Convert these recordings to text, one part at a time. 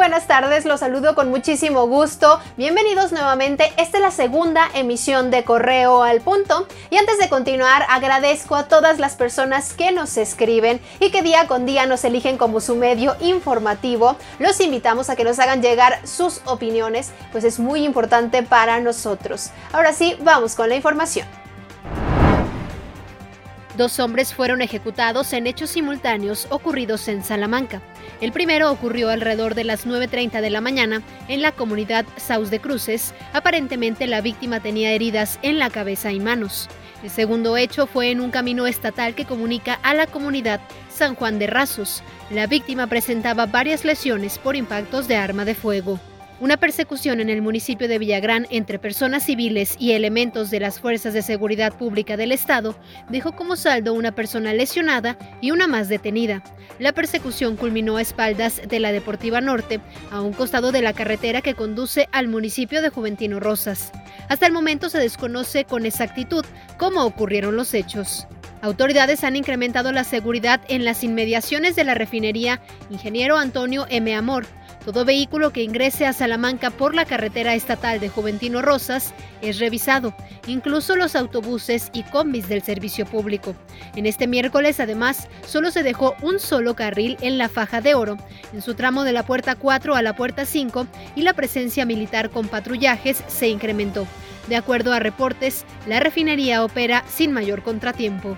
buenas tardes, los saludo con muchísimo gusto. Bienvenidos nuevamente. Esta es la segunda emisión de Correo al Punto. Y antes de continuar, agradezco a todas las personas que nos escriben y que día con día nos eligen como su medio informativo. Los invitamos a que nos hagan llegar sus opiniones, pues es muy importante para nosotros. Ahora sí, vamos con la información. Dos hombres fueron ejecutados en hechos simultáneos ocurridos en Salamanca. El primero ocurrió alrededor de las 9.30 de la mañana en la comunidad Saus de Cruces. Aparentemente la víctima tenía heridas en la cabeza y manos. El segundo hecho fue en un camino estatal que comunica a la comunidad San Juan de Rasos. La víctima presentaba varias lesiones por impactos de arma de fuego. Una persecución en el municipio de Villagrán entre personas civiles y elementos de las Fuerzas de Seguridad Pública del Estado dejó como saldo una persona lesionada y una más detenida. La persecución culminó a espaldas de la Deportiva Norte, a un costado de la carretera que conduce al municipio de Juventino Rosas. Hasta el momento se desconoce con exactitud cómo ocurrieron los hechos. Autoridades han incrementado la seguridad en las inmediaciones de la refinería Ingeniero Antonio M. Amor, todo vehículo que ingrese a Salamanca por la carretera estatal de Juventino Rosas es revisado, incluso los autobuses y combis del servicio público. En este miércoles, además, solo se dejó un solo carril en la faja de oro, en su tramo de la puerta 4 a la puerta 5, y la presencia militar con patrullajes se incrementó. De acuerdo a reportes, la refinería opera sin mayor contratiempo.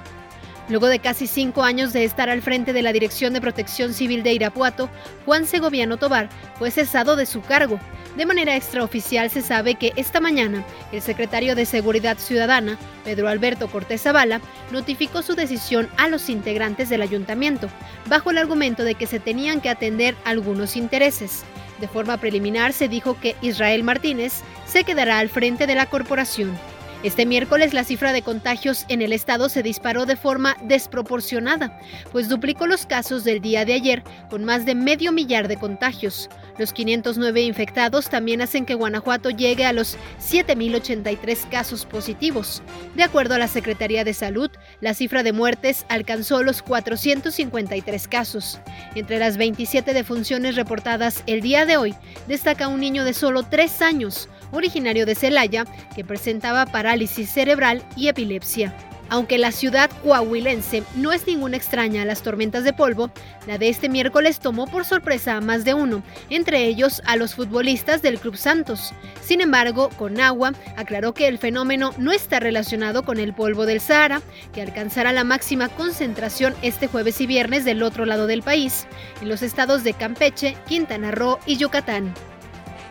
Luego de casi cinco años de estar al frente de la Dirección de Protección Civil de Irapuato, Juan Segoviano Tobar fue cesado de su cargo. De manera extraoficial se sabe que esta mañana el secretario de Seguridad Ciudadana, Pedro Alberto Cortés Zavala, notificó su decisión a los integrantes del ayuntamiento, bajo el argumento de que se tenían que atender algunos intereses. De forma preliminar se dijo que Israel Martínez se quedará al frente de la corporación. Este miércoles la cifra de contagios en el estado se disparó de forma desproporcionada, pues duplicó los casos del día de ayer con más de medio millar de contagios. Los 509 infectados también hacen que Guanajuato llegue a los 7.083 casos positivos. De acuerdo a la Secretaría de Salud, la cifra de muertes alcanzó los 453 casos. Entre las 27 defunciones reportadas el día de hoy, destaca un niño de solo 3 años, originario de Celaya, que presentaba parálisis cerebral y epilepsia. Aunque la ciudad coahuilense no es ninguna extraña a las tormentas de polvo, la de este miércoles tomó por sorpresa a más de uno, entre ellos a los futbolistas del Club Santos. Sin embargo, Conagua aclaró que el fenómeno no está relacionado con el polvo del Sahara, que alcanzará la máxima concentración este jueves y viernes del otro lado del país, en los estados de Campeche, Quintana Roo y Yucatán.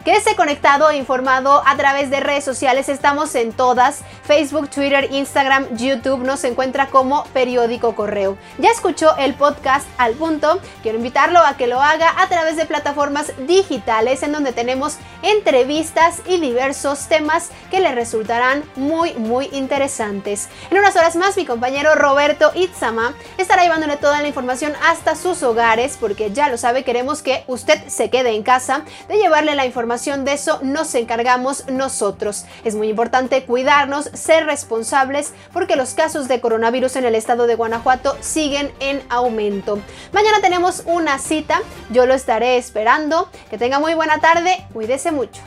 Quédese conectado e informado a través de redes sociales. Estamos en todas. Facebook, Twitter, Instagram, YouTube. Nos encuentra como Periódico Correo. Ya escuchó el podcast al punto. Quiero invitarlo a que lo haga a través de plataformas digitales en donde tenemos entrevistas y diversos temas que le resultarán muy, muy interesantes. En unas horas más, mi compañero Roberto Itzama estará llevándole toda la información hasta sus hogares porque ya lo sabe, queremos que usted se quede en casa de llevarle la información de eso nos encargamos nosotros. Es muy importante cuidarnos, ser responsables, porque los casos de coronavirus en el estado de Guanajuato siguen en aumento. Mañana tenemos una cita, yo lo estaré esperando. Que tenga muy buena tarde, cuídese mucho.